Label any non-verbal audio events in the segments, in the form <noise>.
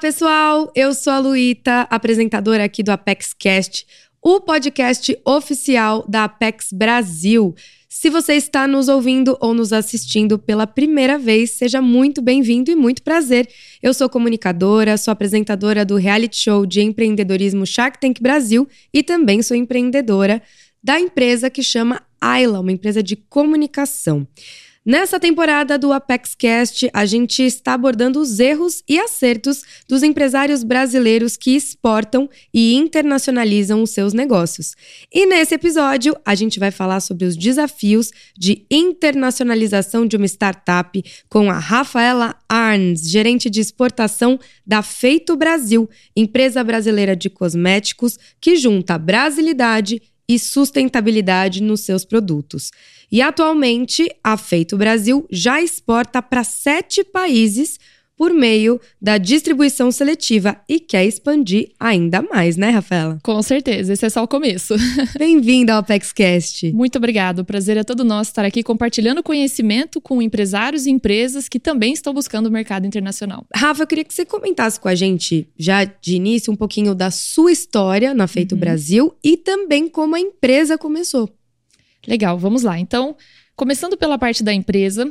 pessoal! Eu sou a Luíta, apresentadora aqui do Apex Cast, o podcast oficial da Apex Brasil. Se você está nos ouvindo ou nos assistindo pela primeira vez, seja muito bem-vindo e muito prazer. Eu sou comunicadora, sou apresentadora do reality show de empreendedorismo Shark Tank Brasil e também sou empreendedora da empresa que chama Ayla, uma empresa de comunicação. Nessa temporada do Apex Cast, a gente está abordando os erros e acertos dos empresários brasileiros que exportam e internacionalizam os seus negócios. E nesse episódio, a gente vai falar sobre os desafios de internacionalização de uma startup com a Rafaela Arns, gerente de exportação da Feito Brasil, empresa brasileira de cosméticos que junta brasilidade e sustentabilidade nos seus produtos. E atualmente, a Feito Brasil já exporta para sete países por meio da distribuição seletiva e quer expandir ainda mais, né, Rafaela? Com certeza, esse é só o começo. <laughs> Bem-vinda ao ApexCast. Muito obrigado, o prazer é todo nosso estar aqui compartilhando conhecimento com empresários e empresas que também estão buscando o mercado internacional. Rafa, eu queria que você comentasse com a gente, já de início, um pouquinho da sua história na Feito uhum. Brasil e também como a empresa começou. Legal, vamos lá. Então, começando pela parte da empresa,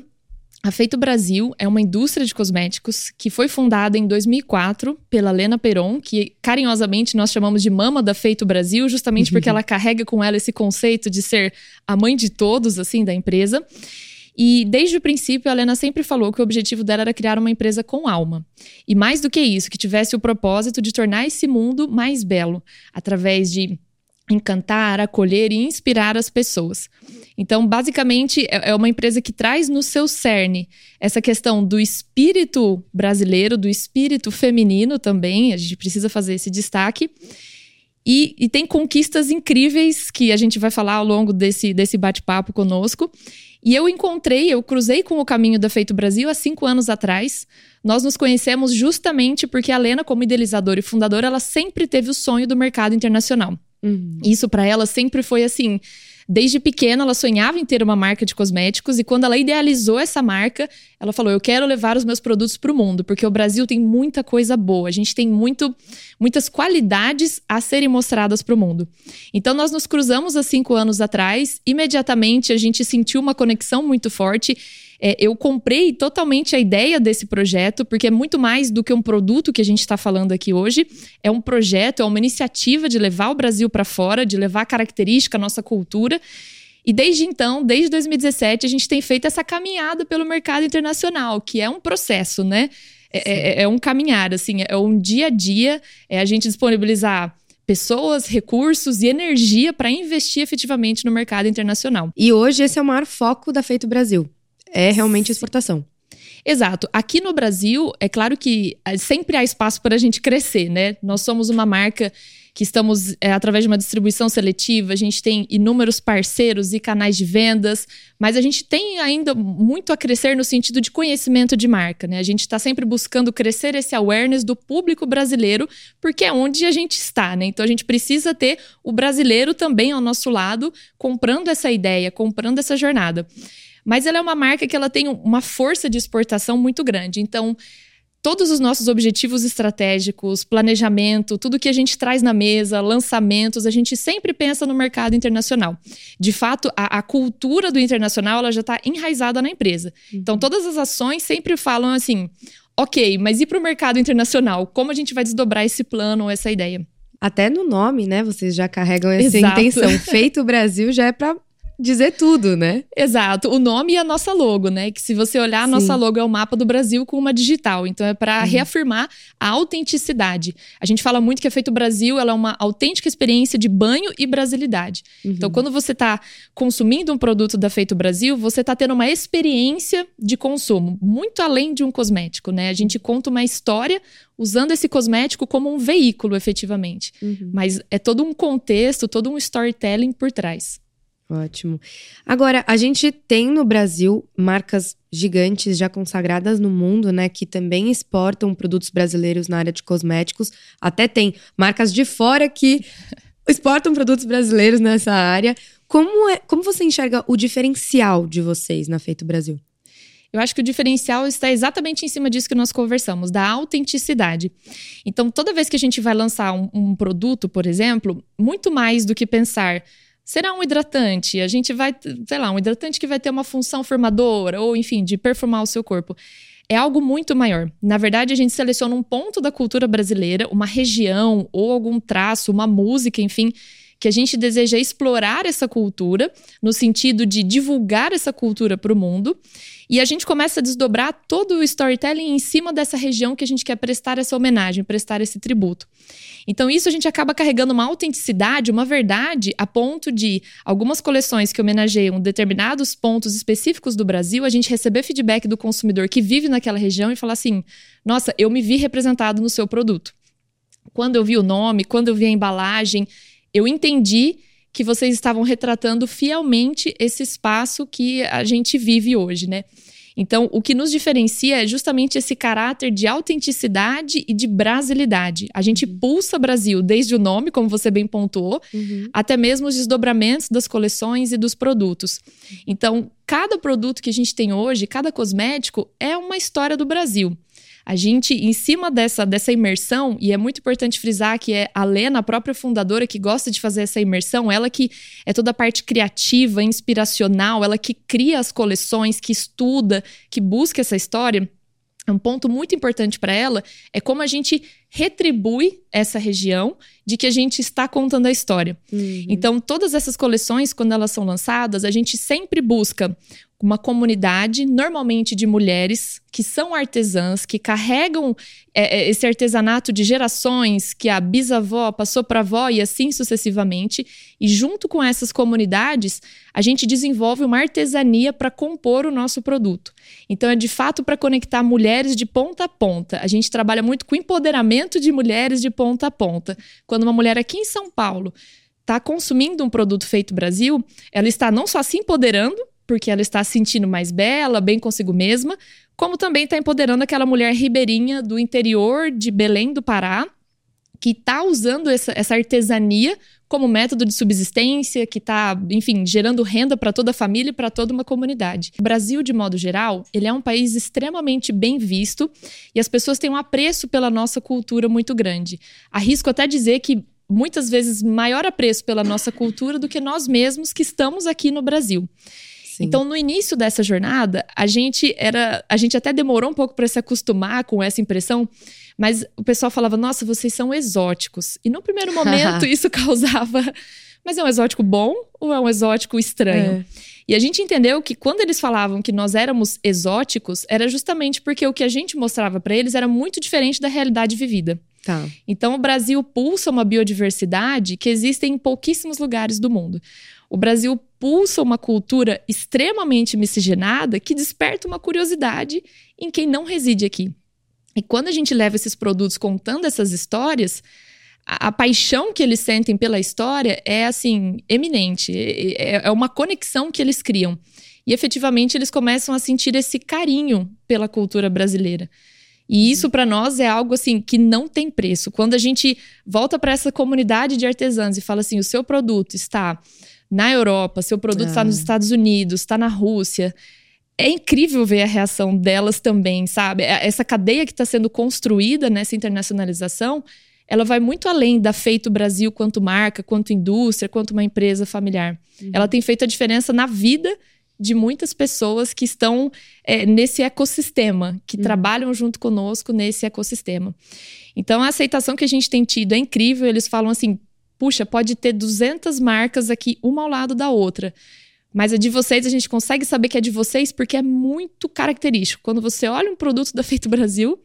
a Feito Brasil é uma indústria de cosméticos que foi fundada em 2004 pela Lena Peron, que carinhosamente nós chamamos de mama da Feito Brasil, justamente porque <laughs> ela carrega com ela esse conceito de ser a mãe de todos, assim, da empresa. E desde o princípio, a Lena sempre falou que o objetivo dela era criar uma empresa com alma. E mais do que isso, que tivesse o propósito de tornar esse mundo mais belo, através de encantar, acolher e inspirar as pessoas. Então, basicamente, é, é uma empresa que traz no seu cerne essa questão do espírito brasileiro, do espírito feminino também, a gente precisa fazer esse destaque. E, e tem conquistas incríveis que a gente vai falar ao longo desse, desse bate-papo conosco. E eu encontrei, eu cruzei com o caminho da Feito Brasil há cinco anos atrás. Nós nos conhecemos justamente porque a Lena, como idealizadora e fundadora, ela sempre teve o sonho do mercado internacional. Uhum. Isso para ela sempre foi assim. Desde pequena, ela sonhava em ter uma marca de cosméticos e quando ela idealizou essa marca, ela falou: Eu quero levar os meus produtos para o mundo, porque o Brasil tem muita coisa boa, a gente tem muito, muitas qualidades a serem mostradas para o mundo. Então, nós nos cruzamos há cinco anos atrás, imediatamente a gente sentiu uma conexão muito forte é, eu comprei totalmente a ideia desse projeto, porque é muito mais do que um produto que a gente está falando aqui hoje. É um projeto, é uma iniciativa de levar o Brasil para fora, de levar a característica, a nossa cultura. E desde então, desde 2017, a gente tem feito essa caminhada pelo mercado internacional, que é um processo, né? É, é, é um caminhar, assim, é um dia a dia, é a gente disponibilizar pessoas, recursos e energia para investir efetivamente no mercado internacional. E hoje esse é o maior foco da Feito Brasil é realmente exportação. Exato. Aqui no Brasil, é claro que eh, sempre há espaço para a gente crescer, né? Nós somos uma marca que estamos é, através de uma distribuição seletiva, a gente tem inúmeros parceiros e canais de vendas, mas a gente tem ainda muito a crescer no sentido de conhecimento de marca, né? A gente está sempre buscando crescer esse awareness do público brasileiro, porque é onde a gente está, né? Então a gente precisa ter o brasileiro também ao nosso lado, comprando essa ideia, comprando essa jornada. Mas ela é uma marca que ela tem uma força de exportação muito grande. Então, todos os nossos objetivos estratégicos, planejamento, tudo que a gente traz na mesa, lançamentos, a gente sempre pensa no mercado internacional. De fato, a, a cultura do internacional ela já está enraizada na empresa. Uhum. Então, todas as ações sempre falam assim: ok, mas e para o mercado internacional? Como a gente vai desdobrar esse plano ou essa ideia? Até no nome, né? Vocês já carregam essa Exato. intenção. <laughs> Feito o Brasil já é para dizer tudo, né? Exato. O nome e a nossa logo, né? Que se você olhar, a Sim. nossa logo é o mapa do Brasil com uma digital. Então é para uhum. reafirmar a autenticidade. A gente fala muito que a Feito Brasil ela é uma autêntica experiência de banho e brasilidade. Uhum. Então quando você está consumindo um produto da Feito Brasil, você está tendo uma experiência de consumo, muito além de um cosmético, né? A gente conta uma história usando esse cosmético como um veículo, efetivamente. Uhum. Mas é todo um contexto, todo um storytelling por trás. Ótimo. Agora, a gente tem no Brasil marcas gigantes já consagradas no mundo, né, que também exportam produtos brasileiros na área de cosméticos. Até tem marcas de fora que <laughs> exportam produtos brasileiros nessa área. Como é, como você enxerga o diferencial de vocês na Feito Brasil? Eu acho que o diferencial está exatamente em cima disso que nós conversamos, da autenticidade. Então, toda vez que a gente vai lançar um, um produto, por exemplo, muito mais do que pensar será um hidratante. A gente vai, sei lá, um hidratante que vai ter uma função formadora, ou enfim, de perfumar o seu corpo. É algo muito maior. Na verdade, a gente seleciona um ponto da cultura brasileira, uma região, ou algum traço, uma música, enfim, que a gente deseja explorar essa cultura, no sentido de divulgar essa cultura para o mundo. E a gente começa a desdobrar todo o storytelling em cima dessa região que a gente quer prestar essa homenagem, prestar esse tributo. Então, isso a gente acaba carregando uma autenticidade, uma verdade, a ponto de algumas coleções que homenageiam determinados pontos específicos do Brasil, a gente receber feedback do consumidor que vive naquela região e falar assim: nossa, eu me vi representado no seu produto. Quando eu vi o nome, quando eu vi a embalagem, eu entendi que vocês estavam retratando fielmente esse espaço que a gente vive hoje, né? Então, o que nos diferencia é justamente esse caráter de autenticidade e de brasilidade. A gente uhum. pulsa Brasil desde o nome, como você bem pontuou, uhum. até mesmo os desdobramentos das coleções e dos produtos. Então, cada produto que a gente tem hoje, cada cosmético, é uma história do Brasil. A gente, em cima dessa, dessa imersão, e é muito importante frisar que é a Lena, a própria fundadora, que gosta de fazer essa imersão, ela que é toda a parte criativa, inspiracional, ela que cria as coleções, que estuda, que busca essa história. Um ponto muito importante para ela é como a gente retribui essa região de que a gente está contando a história. Uhum. Então, todas essas coleções, quando elas são lançadas, a gente sempre busca uma comunidade, normalmente de mulheres, que são artesãs, que carregam é, é esse artesanato de gerações, que a bisavó passou para a avó e assim sucessivamente. E junto com essas comunidades, a gente desenvolve uma artesania para compor o nosso produto. Então, é de fato para conectar mulheres de ponta a ponta. A gente trabalha muito com empoderamento de mulheres de ponta a ponta. Quando uma mulher aqui em São Paulo está consumindo um produto feito Brasil, ela está não só se empoderando, porque ela está se sentindo mais bela, bem consigo mesma, como também está empoderando aquela mulher ribeirinha do interior de Belém do Pará, que está usando essa, essa, artesania como método de subsistência, que está, enfim, gerando renda para toda a família e para toda uma comunidade. O Brasil, de modo geral, ele é um país extremamente bem visto e as pessoas têm um apreço pela nossa cultura muito grande. Arrisco até dizer que muitas vezes maior apreço pela nossa cultura do que nós mesmos que estamos aqui no Brasil. Sim. Então, no início dessa jornada, a gente era, a gente até demorou um pouco para se acostumar com essa impressão, mas o pessoal falava: "Nossa, vocês são exóticos". E no primeiro momento <laughs> isso <laughs> causava, mas é um exótico bom ou é um exótico estranho? É. E a gente entendeu que quando eles falavam que nós éramos exóticos, era justamente porque o que a gente mostrava para eles era muito diferente da realidade vivida. Tá. Então, o Brasil pulsa uma biodiversidade que existe em pouquíssimos lugares do mundo. O Brasil pulsa uma cultura extremamente miscigenada que desperta uma curiosidade em quem não reside aqui. E quando a gente leva esses produtos contando essas histórias, a, a paixão que eles sentem pela história é assim eminente, é, é uma conexão que eles criam. E efetivamente eles começam a sentir esse carinho pela cultura brasileira. E isso para nós é algo assim que não tem preço. Quando a gente volta para essa comunidade de artesãos e fala assim, o seu produto está na Europa, seu produto está nos ah. Estados Unidos, está na Rússia. É incrível ver a reação delas também, sabe? É, essa cadeia que está sendo construída nessa internacionalização, ela vai muito além da Feito Brasil quanto marca, quanto indústria, quanto uma empresa familiar. Uhum. Ela tem feito a diferença na vida de muitas pessoas que estão é, nesse ecossistema, que uhum. trabalham junto conosco nesse ecossistema. Então, a aceitação que a gente tem tido é incrível. Eles falam assim: puxa, pode ter 200 marcas aqui, uma ao lado da outra. Mas a de vocês, a gente consegue saber que é de vocês porque é muito característico. Quando você olha um produto da Feito Brasil,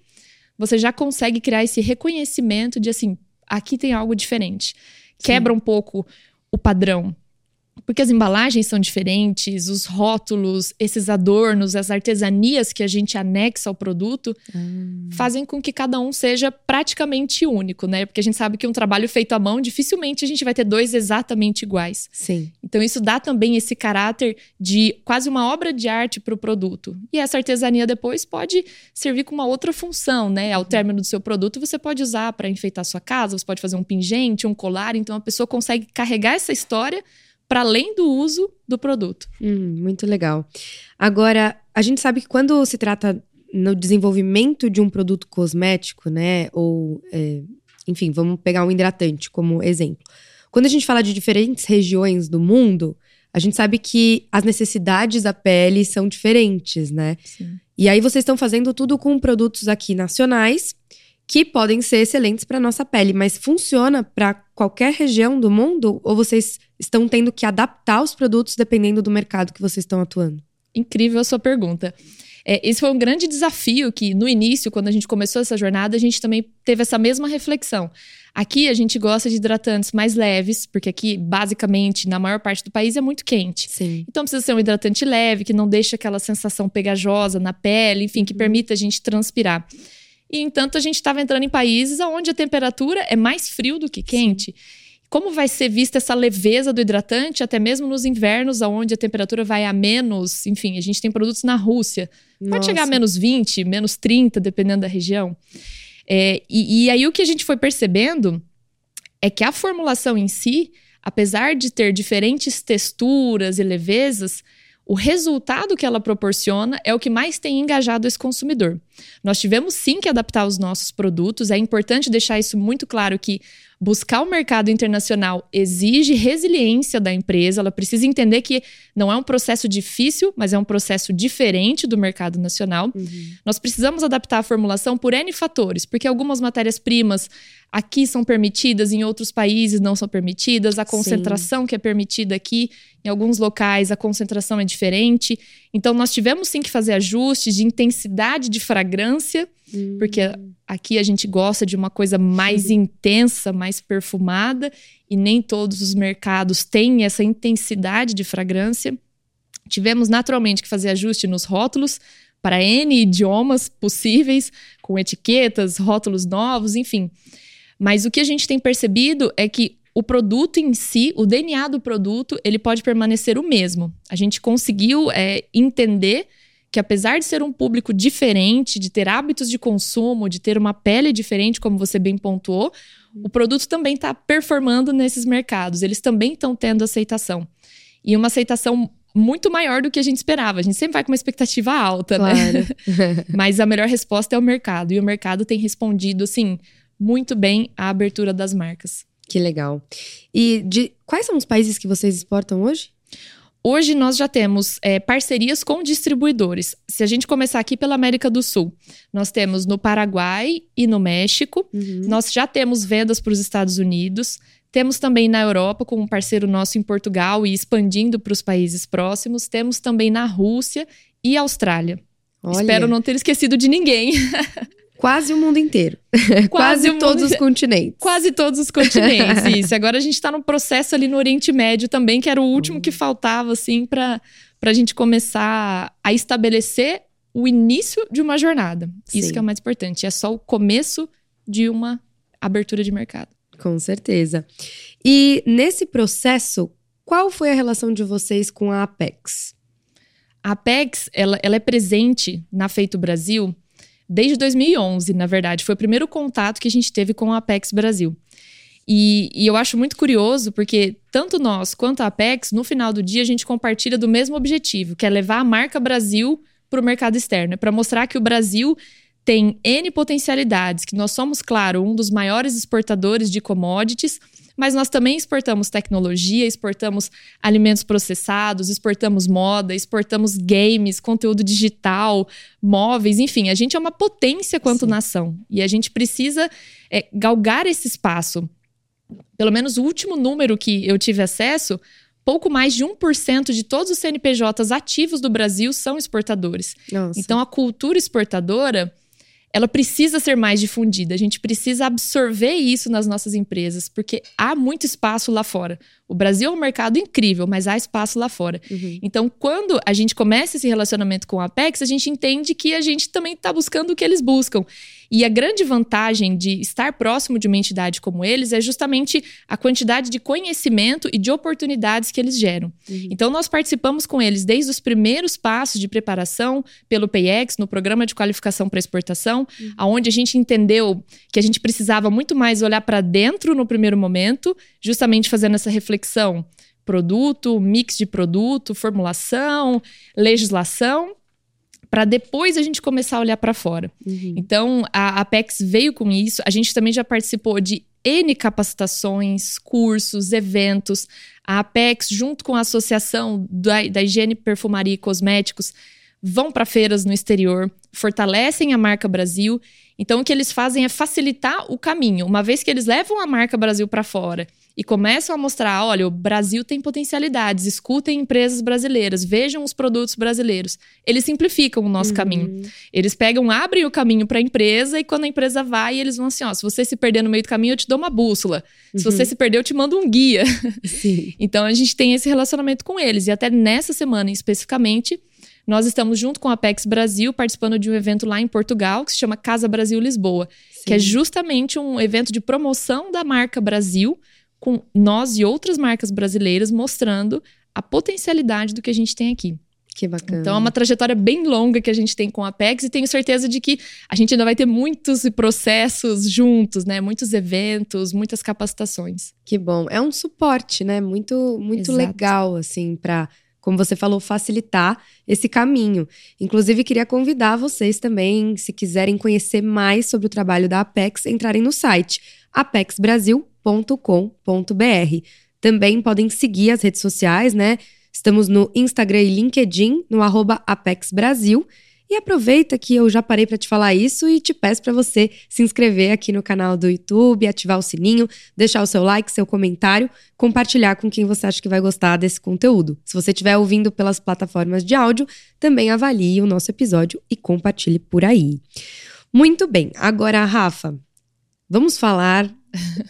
você já consegue criar esse reconhecimento de assim, aqui tem algo diferente. Sim. Quebra um pouco o padrão. Porque as embalagens são diferentes, os rótulos, esses adornos, as artesanias que a gente anexa ao produto hum. fazem com que cada um seja praticamente único, né? Porque a gente sabe que um trabalho feito à mão, dificilmente a gente vai ter dois exatamente iguais. Sim. Então isso dá também esse caráter de quase uma obra de arte para o produto. E essa artesania depois pode servir com uma outra função, né? Ao término do seu produto, você pode usar para enfeitar sua casa, você pode fazer um pingente, um colar, então a pessoa consegue carregar essa história para além do uso do produto. Hum, muito legal. Agora, a gente sabe que quando se trata no desenvolvimento de um produto cosmético, né? Ou, é, enfim, vamos pegar um hidratante como exemplo. Quando a gente fala de diferentes regiões do mundo, a gente sabe que as necessidades da pele são diferentes, né? Sim. E aí vocês estão fazendo tudo com produtos aqui nacionais que podem ser excelentes para nossa pele, mas funciona para qualquer região do mundo ou vocês estão tendo que adaptar os produtos dependendo do mercado que vocês estão atuando? Incrível a sua pergunta. É, esse foi um grande desafio que, no início, quando a gente começou essa jornada, a gente também teve essa mesma reflexão. Aqui a gente gosta de hidratantes mais leves, porque aqui, basicamente, na maior parte do país é muito quente. Sim. Então precisa ser um hidratante leve, que não deixe aquela sensação pegajosa na pele, enfim, que uhum. permita a gente transpirar. E, entanto, a gente estava entrando em países onde a temperatura é mais frio do que quente. Como vai ser vista essa leveza do hidratante, até mesmo nos invernos, onde a temperatura vai a menos? Enfim, a gente tem produtos na Rússia. Nossa. Pode chegar a menos 20, menos 30, dependendo da região. É, e, e aí o que a gente foi percebendo é que a formulação em si, apesar de ter diferentes texturas e levezas, o resultado que ela proporciona é o que mais tem engajado esse consumidor. Nós tivemos sim que adaptar os nossos produtos, é importante deixar isso muito claro que buscar o mercado internacional exige resiliência da empresa, ela precisa entender que não é um processo difícil, mas é um processo diferente do mercado nacional. Uhum. Nós precisamos adaptar a formulação por N fatores, porque algumas matérias-primas aqui são permitidas, em outros países não são permitidas, a concentração sim. que é permitida aqui, em alguns locais a concentração é diferente. Então nós tivemos sim que fazer ajustes de intensidade de fragrância, hum. porque aqui a gente gosta de uma coisa mais sim. intensa, mais perfumada, e nem todos os mercados têm essa intensidade de fragrância. Tivemos naturalmente que fazer ajuste nos rótulos para N idiomas possíveis, com etiquetas, rótulos novos, enfim. Mas o que a gente tem percebido é que o produto em si, o DNA do produto, ele pode permanecer o mesmo. A gente conseguiu é, entender que apesar de ser um público diferente, de ter hábitos de consumo, de ter uma pele diferente, como você bem pontuou, o produto também está performando nesses mercados. Eles também estão tendo aceitação. E uma aceitação muito maior do que a gente esperava. A gente sempre vai com uma expectativa alta, né? claro. né? <laughs> Mas a melhor resposta é o mercado. E o mercado tem respondido, assim, muito bem a abertura das marcas. Que legal. E de quais são os países que vocês exportam hoje? Hoje nós já temos é, parcerias com distribuidores. Se a gente começar aqui pela América do Sul, nós temos no Paraguai e no México. Uhum. Nós já temos vendas para os Estados Unidos. Temos também na Europa, com um parceiro nosso em Portugal e expandindo para os países próximos. Temos também na Rússia e Austrália. Olha. Espero não ter esquecido de ninguém. <laughs> Quase o mundo inteiro. <laughs> Quase, Quase todos mundo... os continentes. Quase todos os continentes, <laughs> isso. Agora a gente está no processo ali no Oriente Médio também, que era o último que faltava, assim, para a gente começar a estabelecer o início de uma jornada. Sim. Isso que é o mais importante. É só o começo de uma abertura de mercado. Com certeza. E nesse processo, qual foi a relação de vocês com a Apex? A Apex, ela, ela é presente na Feito Brasil desde 2011, na verdade. Foi o primeiro contato que a gente teve com a Apex Brasil. E, e, eu acho muito curioso porque tanto nós quanto a Apex, no final do dia, a gente compartilha do mesmo objetivo, que é levar a marca Brasil para o mercado externo, é para mostrar que o Brasil tem N potencialidades, que nós somos, claro, um dos maiores exportadores de commodities, mas nós também exportamos tecnologia, exportamos alimentos processados, exportamos moda, exportamos games, conteúdo digital, móveis, enfim, a gente é uma potência quanto Sim. nação e a gente precisa é, galgar esse espaço. Pelo menos o último número que eu tive acesso, pouco mais de 1% de todos os CNPJs ativos do Brasil são exportadores. Nossa. Então a cultura exportadora ela precisa ser mais difundida. A gente precisa absorver isso nas nossas empresas, porque há muito espaço lá fora. O Brasil é um mercado incrível, mas há espaço lá fora. Uhum. Então, quando a gente começa esse relacionamento com a Apex, a gente entende que a gente também está buscando o que eles buscam. E a grande vantagem de estar próximo de uma entidade como eles é justamente a quantidade de conhecimento e de oportunidades que eles geram. Uhum. Então, nós participamos com eles desde os primeiros passos de preparação pelo PayEx, no programa de qualificação para exportação, uhum. aonde a gente entendeu que a gente precisava muito mais olhar para dentro no primeiro momento, justamente fazendo essa reflexão produto, mix de produto, formulação, legislação para depois a gente começar a olhar para fora. Uhum. Então, a Apex veio com isso. A gente também já participou de N capacitações, cursos, eventos. A Apex, junto com a Associação da, da Higiene, Perfumaria e Cosméticos, vão para feiras no exterior, fortalecem a marca Brasil. Então, o que eles fazem é facilitar o caminho. Uma vez que eles levam a marca Brasil para fora e começam a mostrar: olha, o Brasil tem potencialidades, escutem empresas brasileiras, vejam os produtos brasileiros. Eles simplificam o nosso uhum. caminho. Eles pegam, abrem o caminho para a empresa e quando a empresa vai, eles vão assim: ó, se você se perder no meio do caminho, eu te dou uma bússola. Uhum. Se você uhum. se perder, eu te mando um guia. <laughs> então a gente tem esse relacionamento com eles. E até nessa semana especificamente. Nós estamos junto com a Apex Brasil participando de um evento lá em Portugal que se chama Casa Brasil Lisboa, Sim. que é justamente um evento de promoção da marca Brasil com nós e outras marcas brasileiras mostrando a potencialidade do que a gente tem aqui. Que bacana. Então é uma trajetória bem longa que a gente tem com a Apex e tenho certeza de que a gente ainda vai ter muitos processos juntos, né? Muitos eventos, muitas capacitações. Que bom. É um suporte, né? Muito muito legal assim para como você falou, facilitar esse caminho. Inclusive, queria convidar vocês também, se quiserem conhecer mais sobre o trabalho da Apex, entrarem no site apexbrasil.com apexbrasil.com.br. Também podem seguir as redes sociais, né? Estamos no Instagram e LinkedIn, no arroba Apex Brasil. E aproveita que eu já parei para te falar isso e te peço para você se inscrever aqui no canal do YouTube, ativar o sininho, deixar o seu like, seu comentário, compartilhar com quem você acha que vai gostar desse conteúdo. Se você estiver ouvindo pelas plataformas de áudio, também avalie o nosso episódio e compartilhe por aí. Muito bem, agora, Rafa, vamos falar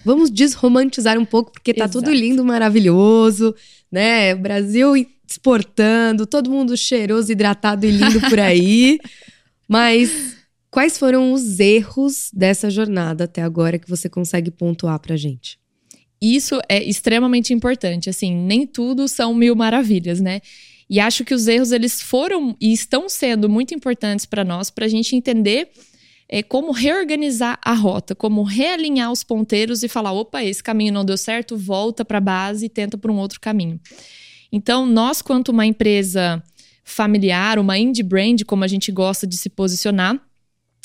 Vamos desromantizar um pouco, porque tá tudo lindo, maravilhoso, né? O Brasil exportando, todo mundo cheiroso, hidratado e lindo por aí. <laughs> Mas quais foram os erros dessa jornada até agora que você consegue pontuar pra gente? Isso é extremamente importante. Assim, nem tudo são mil maravilhas, né? E acho que os erros eles foram e estão sendo muito importantes para nós, para a gente entender é, como reorganizar a rota, como realinhar os ponteiros e falar: opa, esse caminho não deu certo, volta para a base e tenta por um outro caminho. Então, nós, quanto uma empresa familiar, uma indie brand, como a gente gosta de se posicionar,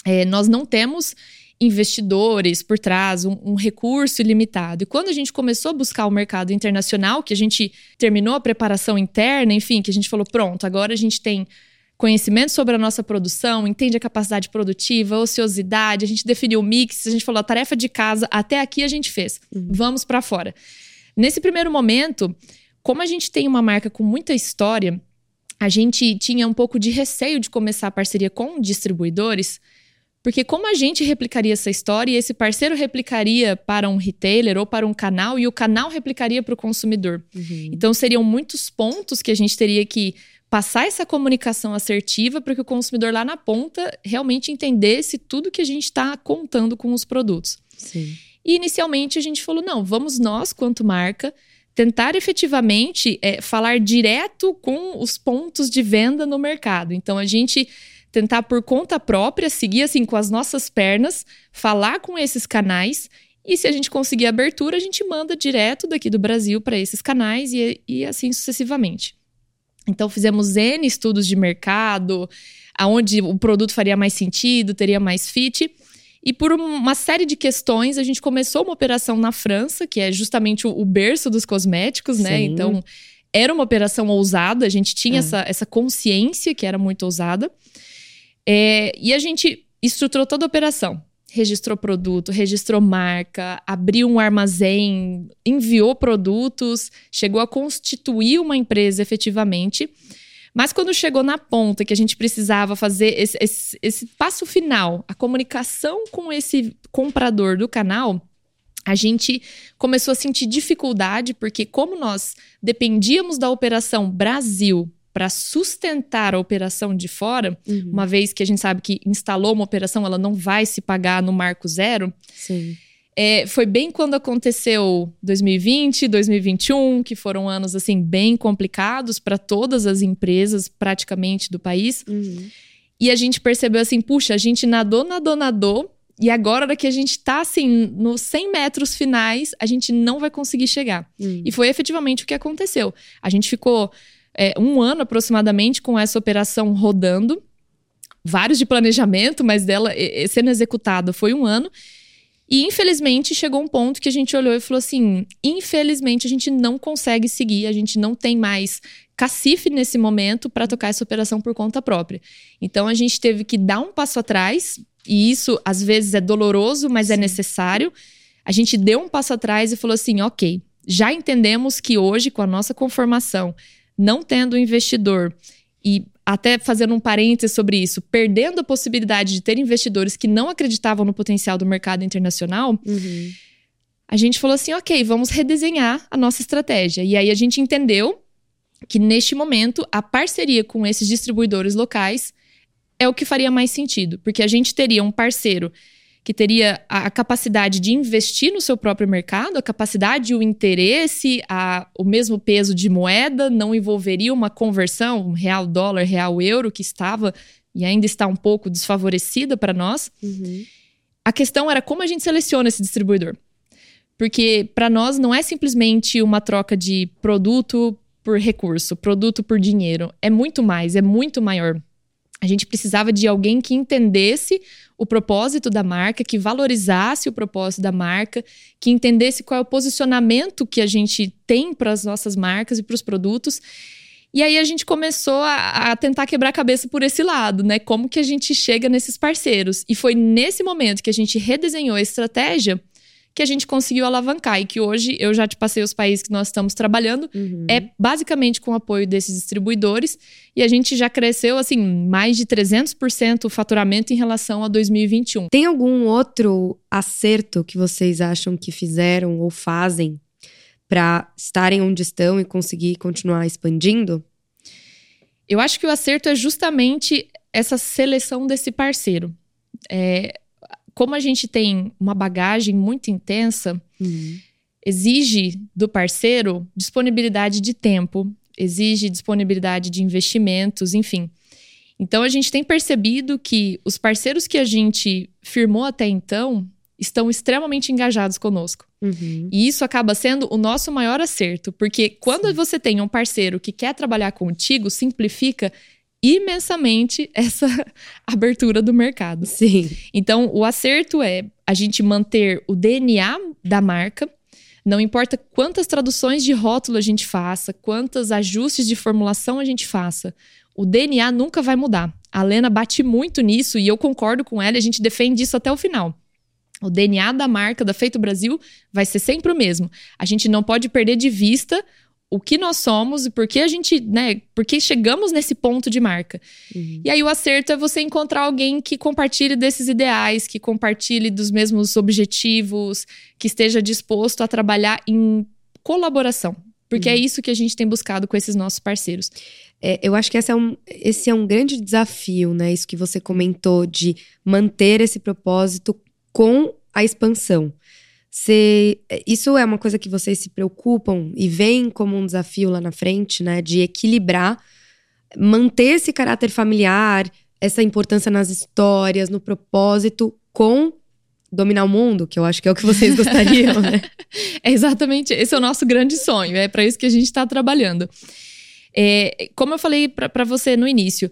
é, nós não temos investidores por trás, um, um, recurso ilimitado. E quando a gente começou a buscar o mercado internacional, que a gente terminou a preparação interna, enfim, que a gente falou, pronto, agora a gente tem conhecimento sobre a nossa produção, entende a capacidade produtiva, a ociosidade, a gente definiu o mix, a gente falou a tarefa de casa, até aqui a gente fez. Uhum. Vamos para fora. Nesse primeiro momento, como a gente tem uma marca com muita história, a gente tinha um pouco de receio de começar a parceria com distribuidores, porque como a gente replicaria essa história e esse parceiro replicaria para um retailer ou para um canal e o canal replicaria para o consumidor. Uhum. Então seriam muitos pontos que a gente teria que passar essa comunicação assertiva para que o consumidor lá na ponta realmente entendesse tudo que a gente está contando com os produtos. Sim. E inicialmente a gente falou: não, vamos nós, quanto marca, tentar efetivamente é, falar direto com os pontos de venda no mercado. Então a gente tentar por conta própria, seguir assim com as nossas pernas, falar com esses canais. E se a gente conseguir abertura, a gente manda direto daqui do Brasil para esses canais e, e assim sucessivamente. Então fizemos N estudos de mercado, aonde o produto faria mais sentido, teria mais fit. E por uma série de questões, a gente começou uma operação na França, que é justamente o, berço dos cosméticos, né? Sim. Então, era uma operação ousada, a gente tinha é. essa, essa consciência que era muito ousada. É, e a gente estruturou toda a operação registrou produto, registrou marca, abriu um armazém, enviou produtos, chegou a constituir uma empresa efetivamente. Mas quando chegou na ponta que a gente precisava fazer esse, esse, esse passo final, a comunicação com esse comprador do canal, a gente começou a sentir dificuldade, porque como nós dependíamos da operação Brasil para sustentar a operação de fora, uhum. uma vez que a gente sabe que instalou uma operação, ela não vai se pagar no marco zero. Sim. É, foi bem quando aconteceu 2020, 2021, que foram anos assim bem complicados para todas as empresas praticamente do país. Uhum. E a gente percebeu assim, puxa, a gente nadou, nadou, nadou, e agora, que a gente tá assim, nos 100 metros finais, a gente não vai conseguir chegar. Uhum. E foi efetivamente o que aconteceu. A gente ficou é, um ano aproximadamente com essa operação rodando. vários de planejamento, mas dela sendo executada foi um ano. E infelizmente chegou um ponto que a gente olhou e falou assim: infelizmente a gente não consegue seguir, a gente não tem mais cacife nesse momento para tocar essa operação por conta própria. Então a gente teve que dar um passo atrás, e isso às vezes é doloroso, mas é Sim. é necessário. A gente deu um passo atrás e falou assim: ok, já entendemos que hoje, com a nossa conformação, não tendo investidor e até fazendo um parênteses sobre isso, perdendo a possibilidade de ter investidores que não acreditavam no potencial do mercado internacional, uhum. a gente falou assim: ok, vamos redesenhar a nossa estratégia. E aí a gente entendeu que neste momento a parceria com esses distribuidores locais é o que faria mais sentido, porque a gente teria um parceiro que teria a capacidade de investir no seu próprio mercado, a capacidade e o interesse, a, o mesmo peso de moeda, não envolveria uma conversão real dólar, real euro, que estava e ainda está um pouco desfavorecida para nós. Uhum. A questão era como a gente seleciona esse distribuidor. Porque para nós não é simplesmente uma troca de produto por recurso, produto por dinheiro. É muito mais, é muito maior. A gente precisava de alguém que entendesse o propósito da marca, que valorizasse o propósito da marca, que entendesse qual é o posicionamento que a gente tem para as nossas marcas e para os produtos. E aí a gente começou a, a, tentar quebrar a cabeça por esse lado, né? Como que a gente chega nesses parceiros. E foi nesse momento que a gente redesenhou a estratégia que a gente conseguiu alavancar e que hoje eu já te passei os países que nós estamos trabalhando, uhum. é basicamente com o apoio desses distribuidores e a gente já cresceu assim mais de 300% o faturamento em relação a 2021. Tem algum outro acerto que vocês acham que fizeram ou fazem para estarem onde estão e conseguir continuar expandindo? Eu acho que o acerto é justamente essa seleção desse parceiro. É, como a gente tem uma bagagem muito intensa, uhum. exige do parceiro disponibilidade de tempo, exige disponibilidade de investimentos, enfim. Então a gente tem percebido que os parceiros que a gente firmou até então estão extremamente engajados conosco. Uhum. E isso acaba sendo o nosso maior acerto, porque quando Sim. você tem um parceiro que quer trabalhar contigo, simplifica imensamente essa <laughs> abertura do mercado. Sim. Então, o acerto é a gente manter o DNA da marca, não importa quantas traduções de rótulo a gente faça, quantos ajustes de formulação a gente faça, o DNA nunca vai mudar. A Lena bate muito nisso e eu concordo com ela, a gente defende isso até o final. O DNA da marca da Feito Brasil vai ser sempre o mesmo. A gente não pode perder de vista o que nós somos e por que a gente, né, por que chegamos nesse ponto de marca. Uhum. E aí o acerto é você encontrar alguém que compartilhe desses ideais, que compartilhe dos mesmos objetivos, que esteja disposto a trabalhar em colaboração. Porque é uhum. é isso que a gente tem buscado com esses nossos parceiros. É, eu acho que esse é, um, esse é um grande desafio, né? Isso que você comentou de manter esse propósito com a expansão. Você, isso é uma coisa que vocês se preocupam e veem como um desafio lá na frente, né? De equilibrar, manter esse caráter familiar, essa importância nas histórias, no propósito, com dominar o mundo, que eu acho que é o que vocês <laughs> gostariam, né? é exatamente, esse é o nosso grande sonho, é para isso que a gente está trabalhando. É, como eu falei para você no início,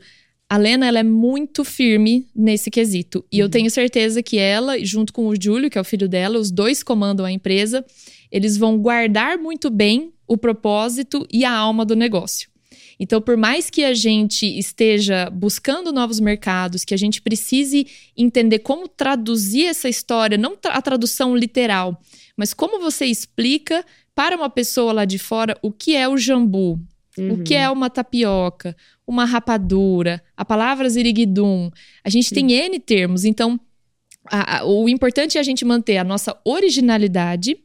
a Lena, ela é muito firme nesse quesito. E uhum. eu tenho certeza que ela, junto com o Júlio, que é o filho dela, os dois comandam a empresa, eles vão guardar muito bem o propósito e a alma do negócio. Então, por mais que a gente esteja buscando novos mercados, que a gente precise entender como traduzir essa história, não a tradução literal, mas como você explica para uma pessoa lá de fora o que é o jambu, Uhum. O que é uma tapioca, uma rapadura, a palavra ziriguidum. A gente Sim. tem N termos, então a, a, o importante é a gente manter a nossa originalidade.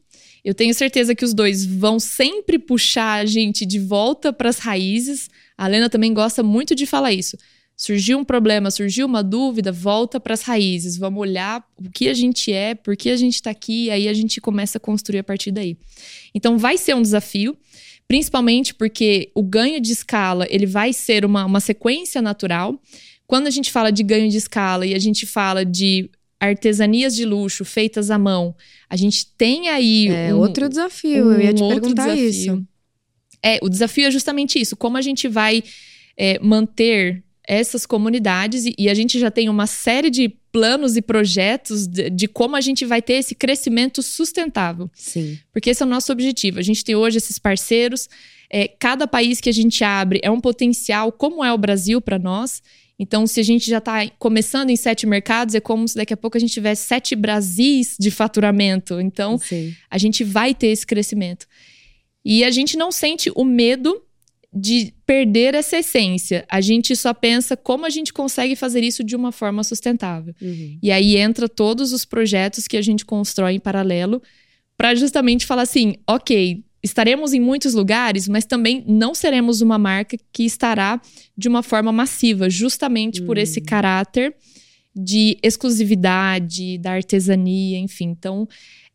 Eu tenho certeza que os dois vão sempre puxar a gente de volta para as raízes. A Lena também gosta muito de falar isso. Surgiu um problema, surgiu uma dúvida, volta para as raízes. Vamos olhar o que a gente é, por que a gente está aqui, e aí a gente começa a construir a partir daí. Então vai ser um desafio principalmente porque o ganho de escala ele vai ser uma, uma sequência natural. Quando a gente fala de ganho de escala e a gente fala de artesanias de luxo feitas à mão, a gente tem aí. É um, outro desafio, um eu ia te perguntar desafio. isso. É, o desafio é justamente isso: como a gente vai é, manter essas comunidades e, e a gente já tem uma série de planos e projetos de, de, como a gente vai ter esse crescimento sustentável. Sim. Porque esse é o nosso objetivo. A gente tem hoje esses parceiros. É, cada país que a gente abre é um potencial, como é o Brasil para nós. Então, se a gente já está começando em sete mercados, é como se daqui a pouco a gente tivesse sete Brasis de faturamento. Então, Sim. a gente vai ter esse crescimento. E a gente não sente o medo de perder essa essência. A gente só pensa como a gente consegue fazer isso de uma forma sustentável. Uhum. E aí entra todos os projetos que a gente constrói em paralelo para justamente falar assim, ok, estaremos em muitos lugares, mas também não seremos uma marca que estará de uma forma massiva, justamente por esse Hum. caráter de exclusividade, da artesania, enfim. Então,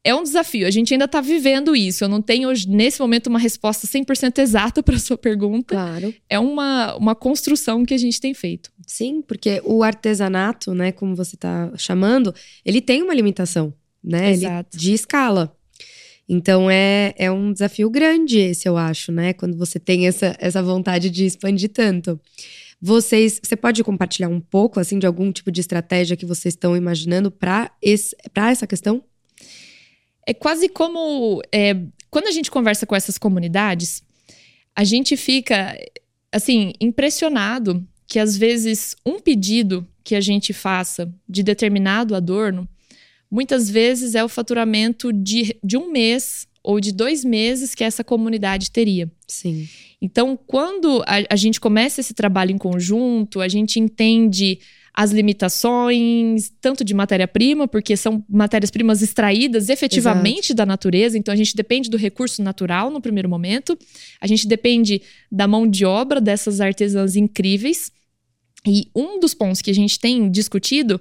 é um desafio. A gente ainda está vivendo isso. Eu não tenho hoje, nesse momento, uma resposta 100% exata <laughs> para sua pergunta. Claro. É uma, uma construção que a gente tem feito. Sim, porque o artesanato, né, como você está chamando, ele tem uma limitação, né? Ele- Exato. de escala. Então é, é um desafio grande esse, eu acho, né? Quando você tem essa, essa vontade de expandir tanto. Vocês, você pode compartilhar um pouco assim de algum tipo de estratégia que vocês estão imaginando para essa questão? É quase como. é, quando a gente conversa com essas comunidades, a gente fica, assim, impressionado que às vezes um pedido que a gente faça de determinado adorno, muitas vezes é o faturamento de, de um mês ou de dois meses que essa comunidade teria. Sim. Então, quando a, a gente começa esse trabalho em conjunto, a gente entende as limitações, tanto de matéria-prima, porque são matérias-primas extraídas efetivamente da natureza, então a gente depende do recurso natural no primeiro momento, a gente depende da mão de obra dessas artesãs incríveis. E um dos pontos que a gente tem discutido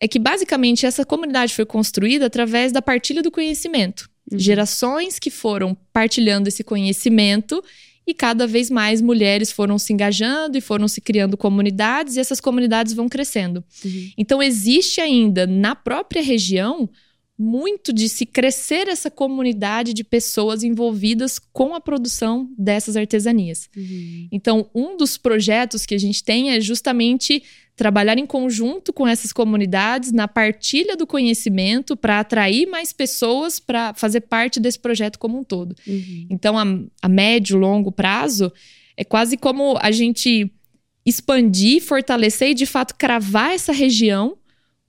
é que basicamente essa comunidade foi construída através da partilha do conhecimento. Uhum. Gerações que foram partilhando esse conhecimento e cada vez mais mulheres foram se engajando e foram se criando comunidades e essas comunidades vão crescendo. Uhum. Então existe ainda na própria região muito de se crescer essa comunidade de pessoas envolvidas com a produção dessas artesanias. Uhum. Então, um dos projetos que a gente tem é justamente trabalhar em conjunto com essas comunidades na partilha do conhecimento para atrair mais pessoas para fazer parte desse projeto como um todo. Uhum. Então, a, a médio, longo prazo, é quase como a gente expandir, fortalecer e, de fato, cravar essa região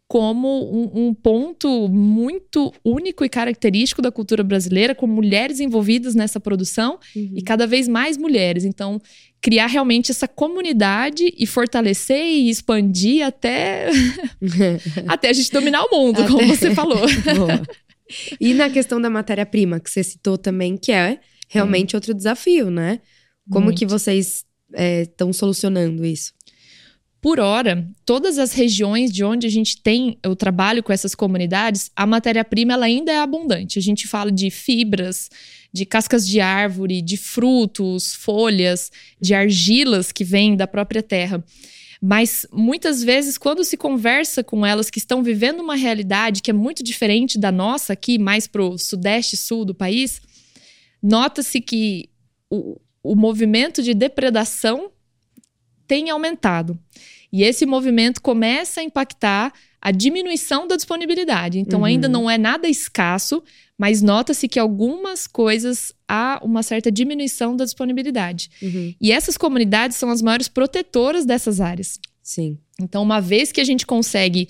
como um, um ponto muito único e característico da cultura brasileira, com mulheres envolvidas nessa produção Uhum. e cada vez mais mulheres. Então, criar realmente essa comunidade e fortalecer e expandir até, <laughs> até a gente dominar o mundo, como Até- você falou. <laughs> E na questão da matéria-prima, que você citou também, que é realmente outro desafio, né? Como Muito. que vocês estão solucionando isso? Por hora, todas as regiões de onde a gente tem o trabalho com essas comunidades, a matéria-prima ela ainda é abundante. A gente fala de fibras, de cascas de árvore, de frutos, folhas, de argilas que vêm da própria terra. Mas muitas vezes, quando se conversa com elas que estão vivendo uma realidade que é muito diferente da nossa aqui, mais para o sudeste e sul do país, nota-se que o, o movimento de depredação tem aumentado. E esse movimento começa a impactar a diminuição da disponibilidade. Então, Uhum. ainda não é nada escasso, mas nota-se que algumas coisas há uma certa diminuição da disponibilidade. Uhum. E essas comunidades são as maiores protetoras dessas áreas. Sim. Então, uma vez que a gente consegue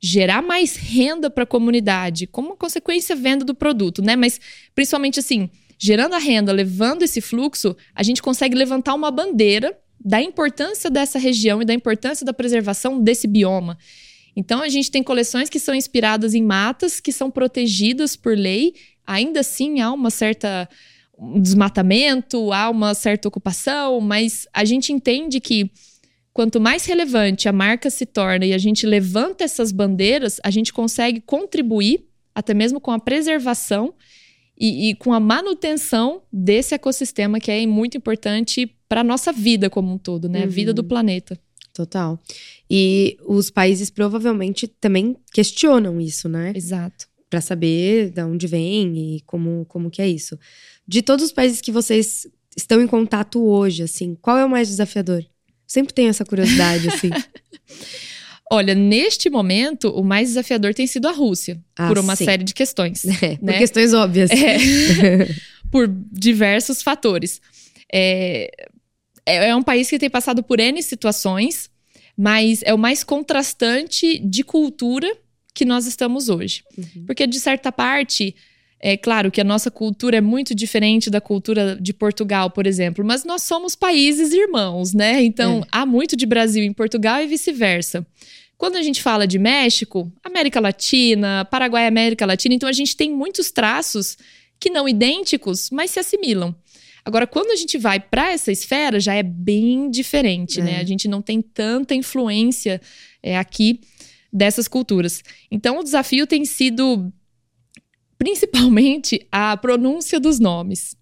gerar mais renda para a comunidade, como consequência venda do produto, né? Mas principalmente assim, gerando a renda, levando esse fluxo, a gente consegue levantar uma bandeira da importância dessa região e da importância da preservação desse bioma. Então, a gente tem coleções que são inspiradas em matas que são protegidas por lei. Ainda assim, há uma certa um desmatamento, há uma certa ocupação, mas a gente entende que quanto mais relevante a marca se torna e a gente levanta essas bandeiras, a gente consegue contribuir até mesmo com a preservação e, e com a manutenção desse ecossistema que é muito importante para a nossa vida como um todo, né? A vida do Uhum. planeta. Total. E os países provavelmente também questionam isso, né? Exato. Pra saber de onde vem e como, como que é isso. De todos os países que vocês estão em contato hoje, assim, qual é o mais desafiador? Sempre tenho essa curiosidade, assim. <laughs> Olha, neste momento, o mais desafiador tem sido a Rússia, Ah, por uma sim. série de questões. <laughs> É, por né? questões óbvias. É. <laughs> por diversos fatores. É, é é um país que tem passado por N situações, mas é o mais contrastante de cultura que nós estamos hoje. Uhum. Porque, de certa parte, é claro que a nossa cultura é muito diferente da cultura de Portugal, por exemplo, mas nós somos países irmãos, né? Então, É. há muito de Brasil em Portugal e vice-versa. Quando a gente fala de México, América Latina, Paraguai, América Latina, então a gente tem muitos traços que não idênticos, mas se assimilam. Agora, quando a gente vai para essa esfera, já é bem diferente, É. né? A gente não tem tanta influência é, aqui dessas culturas. Então, o desafio tem sido principalmente a pronúncia dos nomes.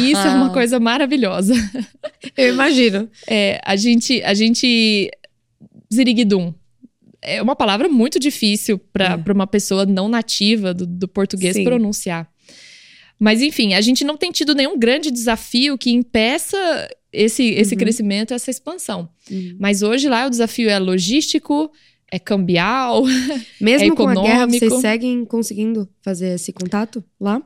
Isso é uma <laughs> coisa maravilhosa. Eu imagino. É, a gente, a gente ziriguidum é uma palavra muito difícil para É. uma pessoa não nativa do, do português Sim. pronunciar. Mas enfim, a gente não tem tido nenhum grande desafio que impeça esse, esse Uhum. crescimento, essa expansão. Uhum. Mas hoje lá o desafio é logístico, é cambial, <laughs> Mesmo É com a guerra, vocês econômico. seguem conseguindo fazer esse contato lá?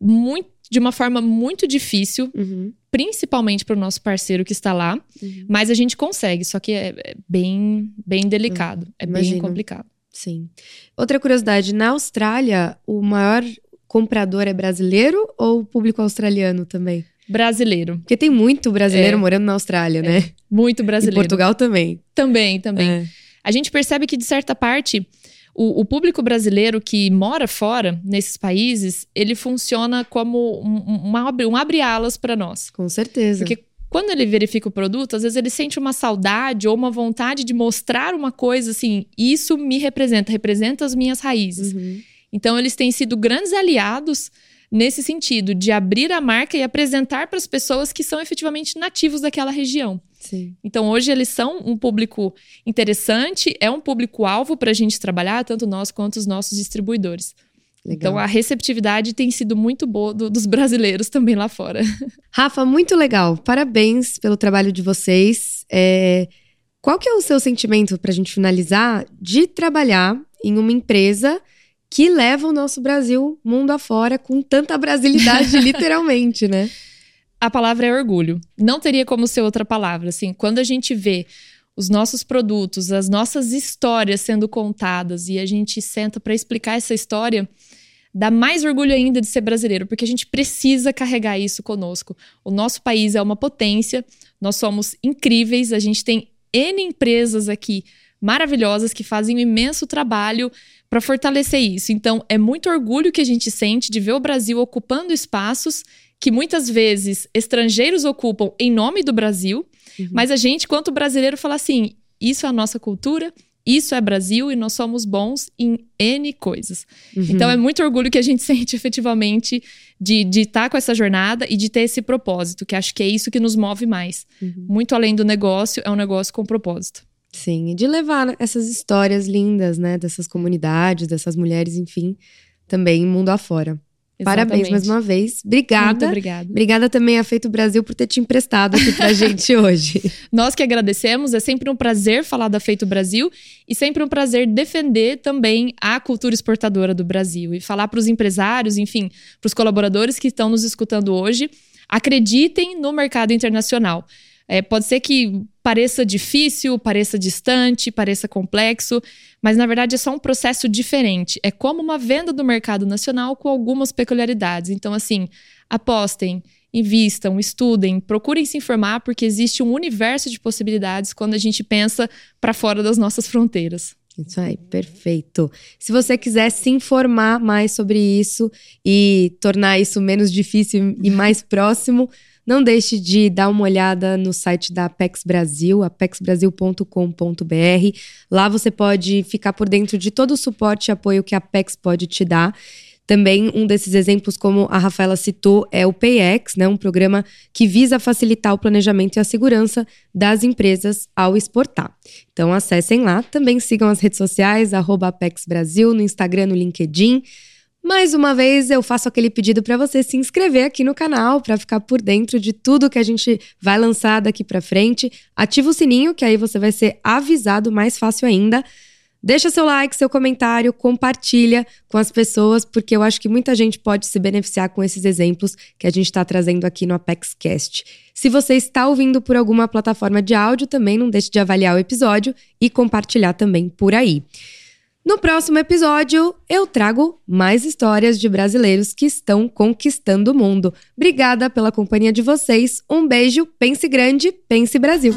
muito, de uma forma muito difícil, Uhum. principalmente para o nosso parceiro que está lá. Uhum. Mas a gente consegue, só que é, é bem, bem delicado, é bem imagino. complicado. Sim. Outra curiosidade, na Austrália, o maior comprador é brasileiro ou o público australiano também? Brasileiro, Porque tem muito brasileiro É. morando na Austrália, né? muito E brasileiro. Portugal também. Também, também. A gente percebe que, de certa parte, o, o público brasileiro que mora fora, nesses países, ele funciona como um, um, uma um abre-alas para nós. Com certeza. Porque quando ele verifica o produto, às vezes ele sente uma saudade ou uma vontade de mostrar uma coisa assim, isso me representa, representa as minhas raízes. Uhum. Então, eles têm sido grandes aliados nesse sentido, de abrir a marca e apresentar para as pessoas que são efetivamente nativos daquela região. Sim. Então, hoje eles são um público interessante, é um público-alvo para a gente trabalhar, tanto nós quanto os nossos distribuidores. Legal. Então, a receptividade tem sido muito boa do- dos brasileiros também lá fora. <laughs> Rafa, muito legal. Parabéns pelo trabalho de vocês. É, Qual que é o seu sentimento, para a gente finalizar, de trabalhar em uma empresa que leva o nosso Brasil mundo afora com tanta brasilidade, <laughs> literalmente, né? A palavra é orgulho. Não teria como ser outra palavra. Assim, quando a gente vê os nossos produtos, as nossas histórias sendo contadas e a gente senta para explicar essa história, dá mais orgulho ainda de ser brasileiro, porque a gente precisa carregar isso conosco. O nosso país é uma potência, nós somos incríveis, a gente tem N empresas aqui maravilhosas que fazem um imenso trabalho para fortalecer isso. Então, é muito orgulho que a gente sente de ver o Brasil ocupando espaços que muitas vezes estrangeiros ocupam em nome do Brasil, Uhum. mas a gente, quanto brasileiro, fala assim: isso é a nossa cultura, isso é Brasil e nós somos bons em N coisas. Uhum. Então é muito orgulho que a gente <laughs> sente efetivamente de estar com essa jornada e de ter esse propósito, que acho que é isso que nos move mais. Uhum. Muito além do negócio, é um negócio com propósito. Sim, e de levar essas histórias lindas, né? Dessas comunidades, dessas mulheres, enfim, também mundo afora. Parabéns Exatamente. mais uma vez. Muito Obrigada. obrigada. Obrigada também a Feito Brasil por ter te emprestado aqui pra <laughs> gente hoje. Nós que agradecemos, é sempre um prazer falar da Feito Brasil e sempre um prazer defender também a cultura exportadora do Brasil e falar para os empresários, enfim, para os colaboradores que estão nos escutando hoje, acreditem no mercado internacional. É, pode ser que pareça difícil, pareça distante, pareça complexo, mas na verdade é só um processo diferente. É como uma venda do mercado nacional com algumas peculiaridades. Então, assim, apostem, invistam, estudem, procurem se informar, porque existe um universo de possibilidades quando a gente pensa para fora das nossas fronteiras. Isso aí, perfeito. Se você quiser se informar mais sobre isso e tornar isso menos difícil e mais <laughs> próximo, não deixe de dar uma olhada no site da Apex Brasil, apexbrasil.com.br. Lá você pode ficar por dentro de todo o suporte e apoio que a Apex pode te dar. Também um desses exemplos, como a Rafaela citou, é o PayEx, né, um programa que visa facilitar o planejamento e a segurança das empresas ao exportar. Então acessem lá, também sigam as redes sociais, arroba Apex Brasil, no Instagram, no LinkedIn. Mais uma vez, eu faço aquele pedido para você se inscrever aqui no canal para ficar por dentro de tudo que a gente vai lançar daqui para frente. Ativa o sininho, que aí você vai ser avisado mais fácil ainda. Deixa seu like, seu comentário, compartilha com as pessoas, porque eu acho que muita gente pode se beneficiar com esses exemplos que a gente está trazendo aqui no ApexCast. Se você está ouvindo por alguma plataforma de áudio, também não deixe de avaliar o episódio e compartilhar também por aí. No próximo episódio, eu trago mais histórias de brasileiros que estão conquistando o mundo. Obrigada pela companhia de vocês. Um beijo, pense grande, pense Brasil.